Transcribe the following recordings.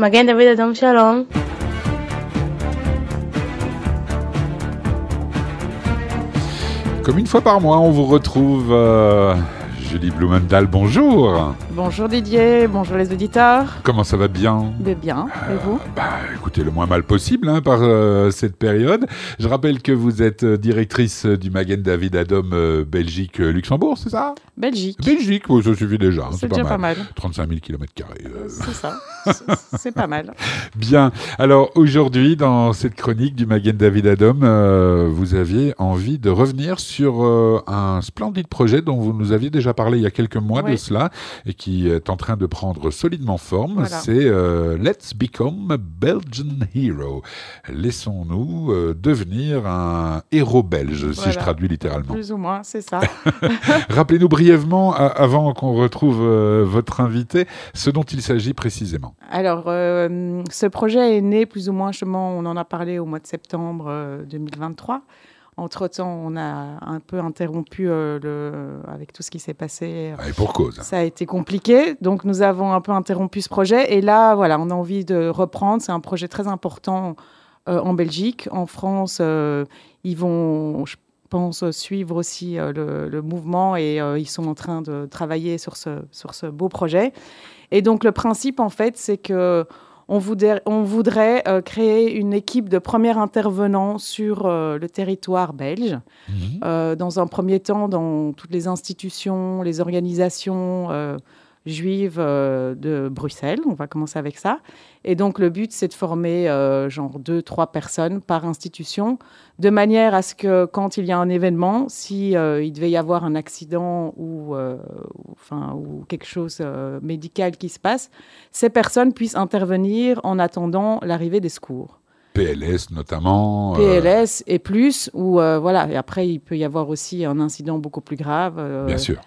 Magen David Adam Shalom. Comme une fois par mois, on vous retrouve. euh, Julie Blumenthal, bonjour. Bonjour Didier, bonjour les auditeurs. Comment ça va bien? De bien, et vous? Bah, écoutez, le moins mal possible hein, par euh, cette période. Je rappelle que vous êtes euh, directrice du Magen David Adom euh, Belgique-Luxembourg, c'est ça? Belgique. Belgique, bon, ça suffit déjà. hein, C'est déjà pas mal. 35 000 km. C'est ça, C'est- pas mal. Bien. Alors aujourd'hui, dans cette chronique du Magen David Adom, euh, vous aviez envie de revenir sur euh, un splendide projet dont vous nous aviez déjà parlé il y a quelques mois de cela et qui est en train de prendre solidement forme. Voilà. C'est euh, Let's Become a Belgian Hero. Laissons-nous euh, devenir un héros belge, si je traduis littéralement. Plus ou moins, c'est ça. Rappelez-nous brièvement, avant qu'on retrouve euh, votre invité, ce dont il s'agit précisément. Alors, ce projet est né plus ou moins, justement, on en a parlé au mois de septembre euh, 2023. Entre-temps, on a un peu interrompu euh, le, avec tout ce qui s'est passé. Et pour cause. Ça a été compliqué, donc nous avons un peu interrompu ce projet. Et là, voilà, on a envie de reprendre. C'est un projet très important euh, en Belgique. En France, euh, ils vont, je pense, suivre aussi le, le mouvement et ils sont en train de travailler sur ce, sur ce beau projet. Et donc, le principe, en fait, c'est que on voudrait, on voudrait euh, créer une équipe de premiers intervenants sur euh, le territoire belge. Mhm. Euh, dans un premier temps, dans toutes les institutions, les organisations juives euh, de Bruxelles. On va commencer avec ça. Et donc, le but, c'est de former euh, genre deux, trois personnes par institution, de manière à ce que quand il y a un événement, si euh, il devait y avoir un accident ou, enfin, ou quelque chose médical qui se passe, ces personnes puissent intervenir en attendant l'arrivée des secours. PLS notamment. PLS et plus, ou voilà. Et après, il peut y avoir aussi un incident beaucoup plus grave. Bien sûr.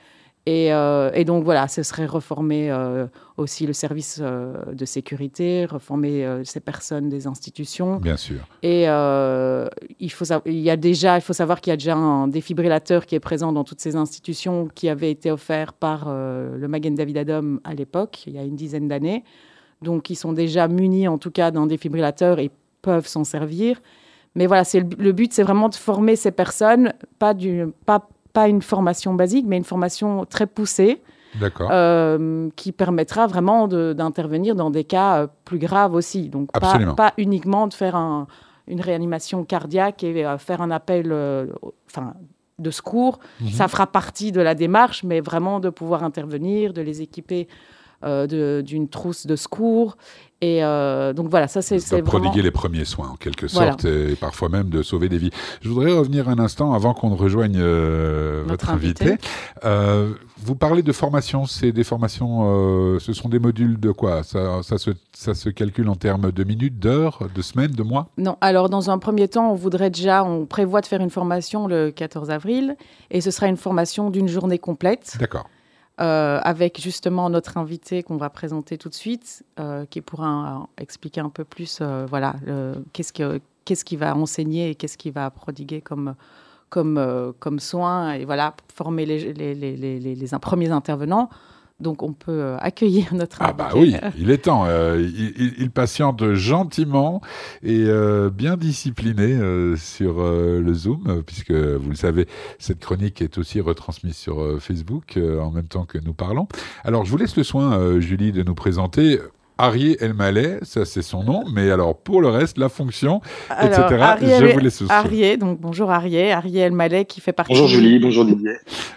Et, euh, et donc voilà, ce serait reformer euh, aussi le service euh, de sécurité, reformer ces personnes des institutions. Bien sûr. Et il, faut il, y a déjà, il faut savoir qu'il y a déjà un défibrillateur qui est présent dans toutes ces institutions qui avait été offert par le Magen David Adom à l'époque, il y a une dizaine d'années. Donc ils sont déjà munis en tout cas d'un défibrillateur et peuvent s'en servir. Mais voilà, le, le but, c'est vraiment de former ces personnes, pas, du, pas, pas une formation basique, mais une formation très poussée euh, qui permettra vraiment de- d'intervenir dans des cas euh, plus graves aussi. Donc pas, uniquement de faire un- une réanimation cardiaque et euh, faire un appel euh, enfin, de secours. Mhm. Ça fera partie de la démarche, mais vraiment de pouvoir intervenir, de les équiper d'une trousse de secours. Et euh, donc voilà, ça c'est de prodiguer vraiment... les premiers soins en quelque Voilà. sorte et parfois même de sauver des vies. Je voudrais revenir un instant avant qu'on ne rejoigne euh, votre invité. invité. Euh, vous parlez de formation, c'est des formations, euh, ce sont des modules de quoi? Ça, ça, se, ça se calcule en termes de minutes, d'heures, de semaines, de mois? Non, alors dans un premier temps, on voudrait déjà, on prévoit de faire une formation le 14 avril, et ce sera une formation d'une journée complète. D'accord. Euh, avec justement notre invité qu'on va présenter tout de suite, euh, qui pourra euh, expliquer un peu plus, voilà, qu'est-ce que qu'est-ce qu'il va enseigner et qu'est-ce qu'il va prodiguer comme comme comme soins et voilà former les premiers intervenants. Donc on peut euh, accueillir notre Ah invité. bah oui, il est temps. euh, il, il- il patiente gentiment et euh, bien discipliné euh, sur euh, le Zoom, puisque vous le savez, cette chronique est aussi retransmise sur euh, Facebook euh, en même temps que nous parlons. Alors je vous laisse le soin, euh, Julie, de nous présenter. Arié Elmaleh, ça c'est son nom, mais alors pour le reste, la fonction, Alors, etc., Ariel- je vous laisse le soin. Arié, donc bonjour Arié, Arié Elmaleh qui fait partie. Bonjour Julie, bonjour Didier.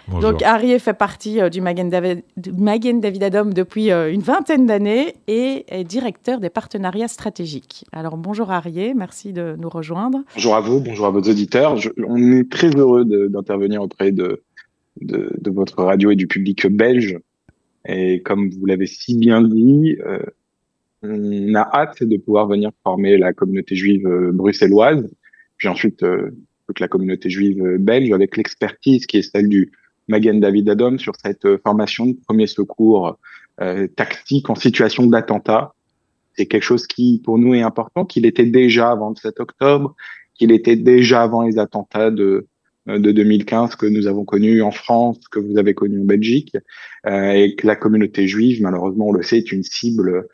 Bonjour. Donc Arié fait partie euh, du Magen David, du Magen David Adom depuis euh, une vingtaine d'années et est directeur des partenariats stratégiques. Alors bonjour Arié, merci de nous rejoindre. Bonjour à vous, bonjour à vos auditeurs. Je- on est très heureux d'intervenir auprès de, de, de votre radio et du public belge. Et comme vous l'avez si bien dit, euh, on a hâte de pouvoir venir former la communauté juive bruxelloise, puis ensuite euh, toute la communauté juive belge avec l'expertise qui est celle du Magen David Adom sur cette euh, formation de premier secours euh, tactique en situation d'attentat. C'est quelque chose qui, pour nous, est important, qu'il était déjà avant le 7 octobre, qu'il était déjà avant les attentats de, de 2015 que nous avons connu en France, que vous avez connu en Belgique, et que la communauté juive, malheureusement, on le sait, est une cible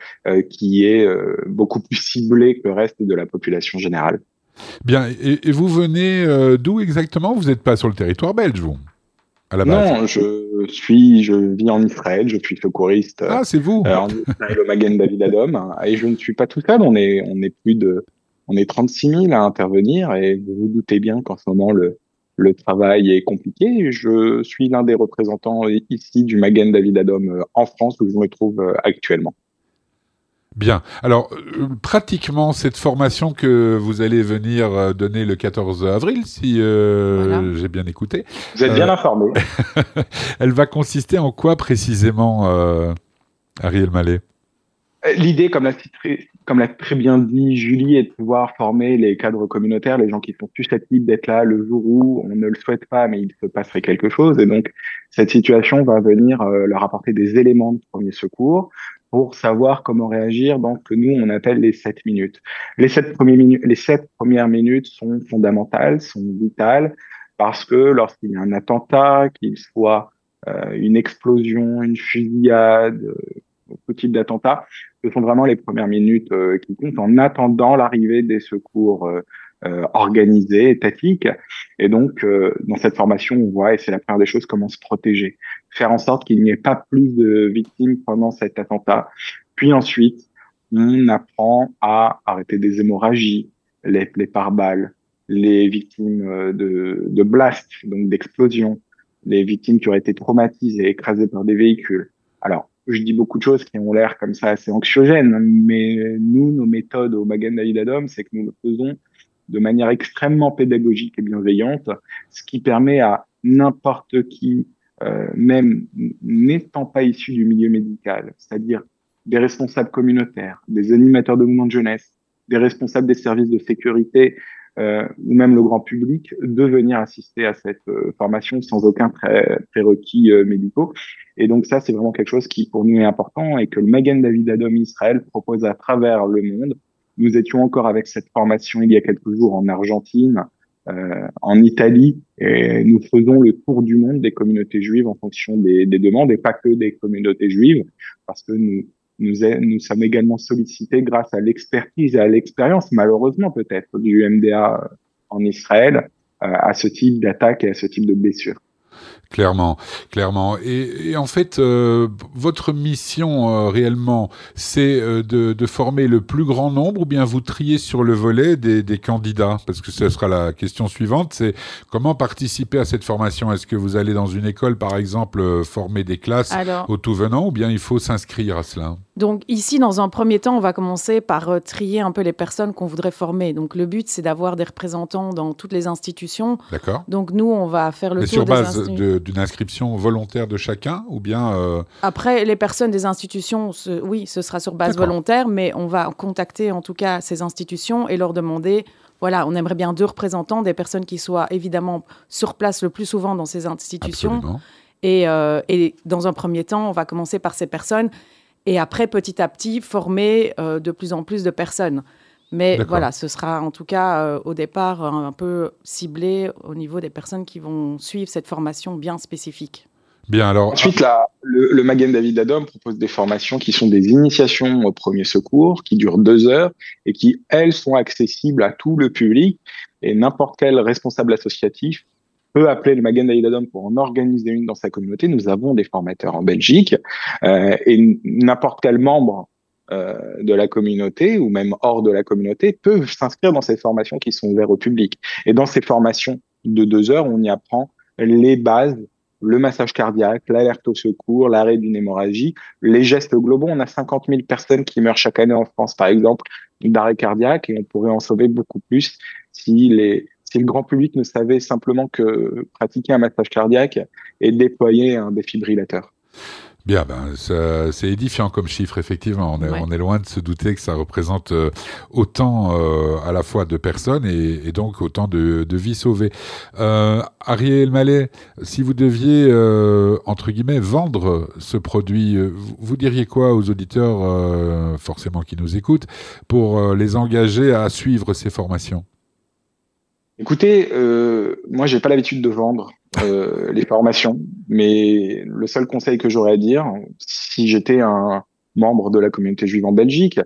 qui est beaucoup plus ciblée que le reste de la population générale. Bien, et, vous venez d'où exactement? Vous n'êtes pas sur le territoire belge, vous? Non, je suis, je vis en Israël, je suis secouriste. Ah, c'est vous. Euh, en Israël, au Magen David Adom, et je ne suis pas tout seul. On est, on est plus de, on est 36 000 à intervenir, et vous vous doutez bien qu'en ce moment le, le travail est compliqué. Je suis l'un des représentants ici du Magen David Adom euh, en France où je me trouve euh, actuellement. Bien. Alors, euh, pratiquement, cette formation que vous allez venir euh, donner le 14 avril, si euh, j'ai bien écouté. Vous êtes bien informé. elle va consister en quoi précisément, Ariel Mallet? L'idée, comme l'a, comme l'a très bien dit Julie, est de pouvoir former les cadres communautaires, les gens qui sont susceptibles d'être là le jour où on ne le souhaite pas, mais il se passerait quelque chose. Et donc, cette situation va venir leur apporter des éléments de premier secours, pour savoir comment réagir dans ce que nous, on appelle les sept minutes. Les sept, premières minutes, sont fondamentales, sont vitales, parce que lorsqu'il y a un attentat, qu'il soit euh, une explosion, une fusillade, euh, tout type d'attentat, ce sont vraiment les premières minutes euh, qui comptent en attendant l'arrivée des secours euh, organisée, étatique. Et donc, euh, dans cette formation, on voit, et c'est la première des choses, comment se protéger. Faire en sorte qu'il n'y ait pas plus de victimes pendant cet attentat. Puis ensuite, on apprend à arrêter des hémorragies, les, les pare-balles, les victimes euh, de, de blast, donc d'explosions, les victimes qui auraient été traumatisées, écrasées par des véhicules. Alors, je dis beaucoup de choses qui ont l'air comme ça assez anxiogènes, mais nous, nos méthodes au Magan David c'est que nous le faisons de manière extrêmement pédagogique et bienveillante, ce qui permet à n'importe qui, euh, même n'étant pas issu du milieu médical, c'est-à-dire des responsables communautaires, des animateurs de mouvements de jeunesse, des responsables des services de sécurité euh, ou même le grand public, de venir assister à cette euh, formation sans aucun prérequis médicaux. Et donc ça, c'est vraiment quelque chose qui pour nous est important et que le Magen David Adom Israël propose à travers le monde nous étions encore avec cette formation il y a quelques jours en Argentine, euh, en Italie, et nous faisons le tour du monde des communautés juives en fonction des, des demandes, et pas que des communautés juives, parce que nous, nous, nous sommes également sollicités grâce à l'expertise et à l'expérience, malheureusement peut-être, du MDA en Israël, euh, à ce type d'attaque et à ce type de blessure. Clairement, clairement. Et, en fait, euh, votre mission euh, réellement, c'est euh, de, former le plus grand nombre ou bien vous triez sur le volet des, candidats? Parce que ce sera la question suivante, c'est comment participer à cette formation? Est-ce que vous allez dans une école, par exemple, former des classes au tout venant ou bien il faut s'inscrire à cela? Donc ici, dans un premier temps, on va commencer par euh, trier un peu les personnes qu'on voudrait former. Donc le but, c'est d'avoir des représentants dans toutes les institutions. D'accord. Donc nous, on va faire le Mais tour sur base d'une inscription volontaire de chacun ou bien euh, Après, les personnes des institutions, oui, ce sera sur base volontaire, mais on va contacter en tout cas ces institutions et leur demander voilà, on aimerait bien deux représentants, des personnes qui soient évidemment sur place le plus souvent dans ces institutions. Et, euh, et, dans un premier temps, on va commencer par ces personnes et après, petit à petit, former euh, de plus en plus de personnes. Mais voilà, ce sera en tout cas euh, au départ un, peu ciblé au niveau des personnes qui vont suivre cette formation bien spécifique. Bien, alors. Ensuite, là, le, le Magen David Adom propose des formations qui sont des initiations au premier secours, qui durent deux heures et qui, elles, sont accessibles à tout le public et n'importe quel responsable associatif peut appeler le Magen David pour en organiser une dans sa communauté. Nous avons des formateurs en Belgique euh, et n'importe quel membre euh, de la communauté ou même hors de la communauté peuvent s'inscrire dans ces formations qui sont ouvertes au public. Et dans ces formations de deux heures, on y apprend les bases le massage cardiaque, l'alerte au secours, l'arrêt d'une hémorragie, les gestes globaux. On a 50 000 personnes qui meurent chaque année en France, par exemple, d'arrêt cardiaque, et on pourrait en sauver beaucoup plus si les, si le grand public ne savait simplement que pratiquer un massage cardiaque et déployer un défibrillateur. Bien, ben, c'est édifiant comme chiffre, effectivement. On est, on est, loin de se douter que ça représente euh, autant euh, à la fois de personnes et, donc autant de, de vies sauvées. Euh, Ariel Mallet, si vous deviez, euh, entre guillemets, vendre ce produit, vous diriez quoi aux auditeurs, forcément qui nous écoutent, pour les engager à suivre ces formations? Écoutez, euh, moi, j'ai pas l'habitude de vendre euh, les formations, mais le seul conseil que j'aurais à dire, si j'étais un membre de la communauté juive en Belgique,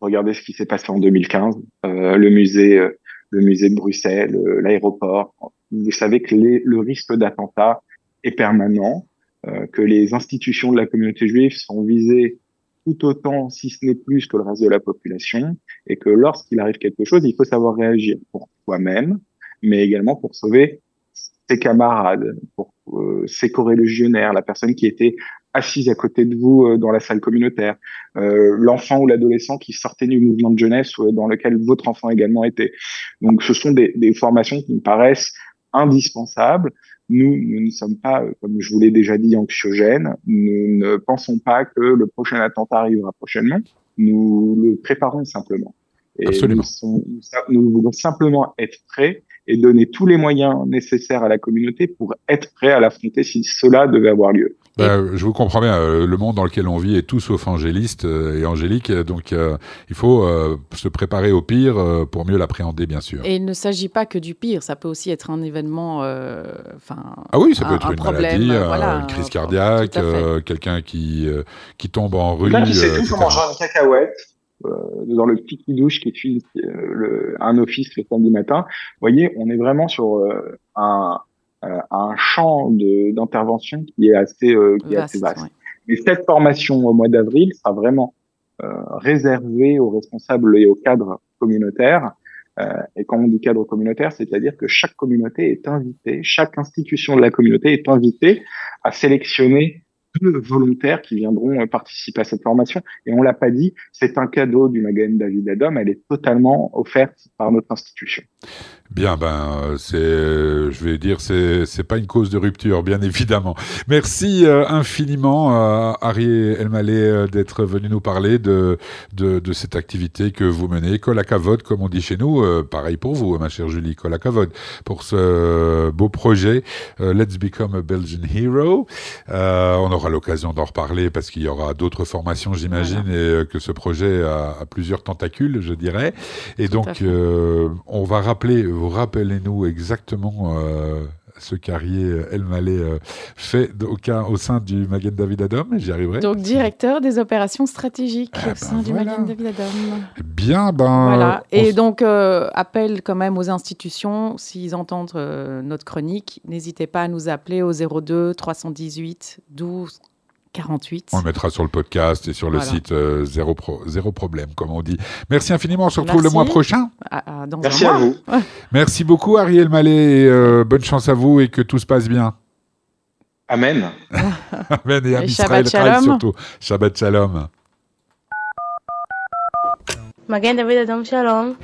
regardez ce qui s'est passé en 2015, euh, le musée, euh, le musée de Bruxelles, euh, l'aéroport. Vous savez que le risque d'attentat est permanent, euh, que les institutions de la communauté juive sont visées tout autant, si ce n'est plus, que le reste de la population, et que lorsqu'il arrive quelque chose, il faut savoir réagir pour soi-même, mais également pour sauver ses camarades, pour euh, ses corrélégionnaires, la personne qui était assise à côté de vous euh, dans la salle communautaire, euh, l'enfant ou l'adolescent qui sortait du mouvement de jeunesse euh, dans lequel votre enfant également était. Donc ce sont des, des formations qui me paraissent indispensables. Nous, nous ne sommes pas, euh, comme je vous l'ai déjà dit, anxiogènes. Nous ne pensons pas que le prochain attentat arrivera prochainement. Nous le préparons simplement. Et Absolument. Nous, sont- nous voulons simplement être prêts et donner tous les moyens nécessaires à la communauté pour être prêts à l'affronter si cela devait avoir lieu. Bah, je vous comprends bien. euh, le monde dans lequel on vit est tout sauf angéliste euh, et angélique. euh, Donc, euh, il faut euh, se préparer au pire euh, pour mieux l'appréhender, bien sûr. Et il ne s'agit pas que du pire, ça peut aussi être un événement, euh, enfin, Ah oui, ça peut un- être un une problème, maladie, voilà, une crise un- cardiaque, euh, quelqu'un qui euh, qui tombe en rue. Là, qui euh, tout pour manger une cacahuète dans le petit douche qui suit euh, le, un office le samedi matin. Vous voyez, on est vraiment sur euh, un, euh, un champ de- d'intervention qui est assez, euh, qui est assez vaste, ouais. Mais cette formation au mois d'avril sera vraiment euh, réservée aux responsables et aux cadres communautaires. Euh, et quand on dit cadre communautaire, c'est-à-dire que chaque communauté est invitée, chaque institution de la communauté est invitée à sélectionner volontaires qui viendront euh, participer à cette formation. Et on l'a pas dit, c'est un cadeau du Magen David Adam. Elle est totalement offerte par notre institution. Bien, ben, euh, c'est, je vais dire, c'est, c'est pas une cause de rupture, bien évidemment. Merci euh, infiniment, euh, Harry Elmaleh, d'être venu nous parler de, de, cette activité que vous menez. Colacavod, comme on dit chez nous, pareil pour vous, ma chère Julie, Colacavod, pour ce beau projet, Let's Become a Belgian Hero. On aura l'occasion d'en reparler parce qu'il y aura d'autres formations, j'imagine, et euh, que ce projet a, a plusieurs tentacules, je dirais. Et Tout donc, euh, on va rappeler, vous rappelez-nous exactement euh, ce qu'Arié Elmaleh euh, fait au, sein du Magen David Adam, j'y arriverai. Donc, directeur des opérations stratégiques Ah au ben sein du voilà. Magen David Adam. Bien, ben. Voilà. Et s- donc, euh, appel quand même aux institutions, s'ils entendent euh, notre chronique, n'hésitez pas à nous appeler au 02 318 12 on le mettra sur le podcast et sur le site euh, zéro, Problème, comme on dit. Merci infiniment. On se retrouve le mois prochain. Merci à vous. Merci beaucoup, Ariel Mallet. Et, euh, bonne chance à vous et que tout se passe bien. Amen. Amen et, et Shabbat Shalom. surtout. Shabbat Shalom. Magen David Adam Shalom.